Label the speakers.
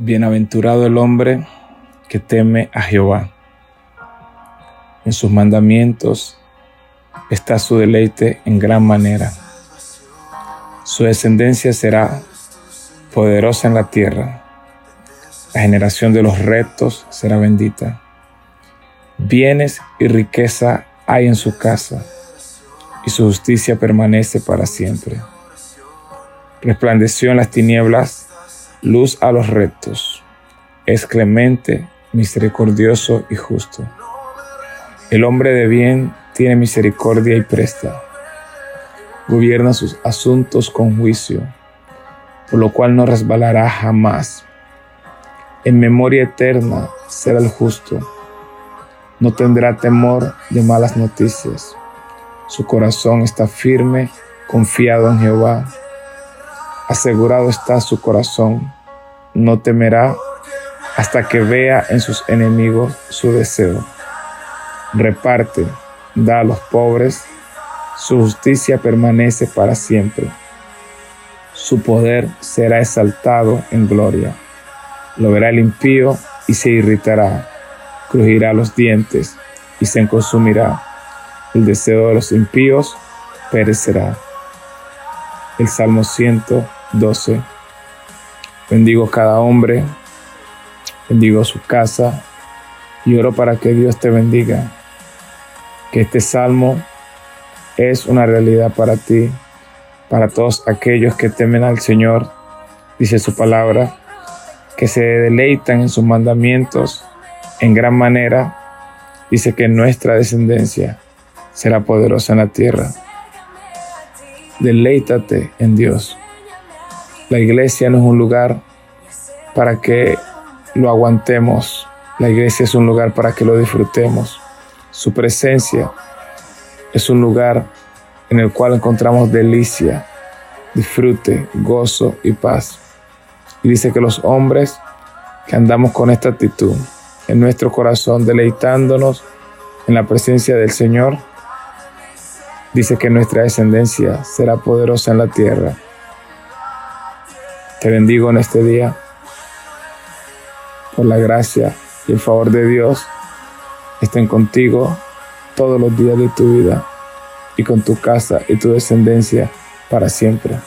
Speaker 1: Bienaventurado el hombre que teme a Jehová. En sus mandamientos está su deleite en gran manera. Su descendencia será poderosa en la tierra. La generación de los rectos será bendita. Bienes y riqueza hay en su casa, y su justicia permanece para siempre. Resplandeció en las tinieblas luz a los rectos. Es clemente, misericordioso y justo. El hombre de bien tiene misericordia y presta. Gobierna sus asuntos con juicio, por lo cual no resbalará jamás. En memoria eterna será el justo. No tendrá temor de malas noticias. Su corazón está firme, confiado en Jehová asegurado está su corazón, no temerá hasta que vea en sus enemigos su deseo. Reparte, da a los pobres, su justicia permanece para siempre. Su poder será exaltado en gloria. Lo verá el impío y se irritará, crujirá los dientes y se consumirá. El deseo de los impíos perecerá. El Salmo 100 12. Bendigo cada hombre, bendigo su casa y oro para que Dios te bendiga. Que este salmo es una realidad para ti, para todos aquellos que temen al Señor, dice su palabra, que se deleitan en sus mandamientos en gran manera, dice que nuestra descendencia será poderosa en la tierra. Deleítate en Dios. La iglesia no es un lugar para que lo aguantemos. La iglesia es un lugar para que lo disfrutemos. Su presencia es un lugar en el cual encontramos delicia, disfrute, gozo y paz. Y dice que los hombres que andamos con esta actitud en nuestro corazón, deleitándonos en la presencia del Señor, dice que nuestra descendencia será poderosa en la tierra te bendigo en este día por la gracia y el favor de Dios estén contigo todos los días de tu vida y con tu casa y tu descendencia para siempre.